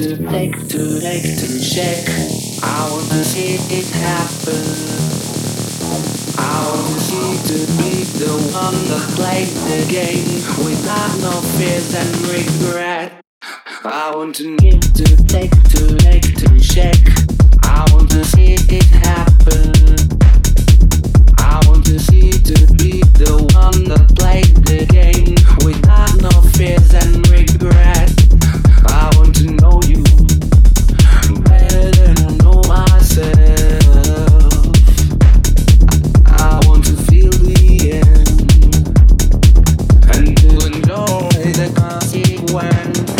to take to take to check. I want to see it happen. I want to see to be the one that plays the game without no fears and regret. I want to give to take to take to check. friend.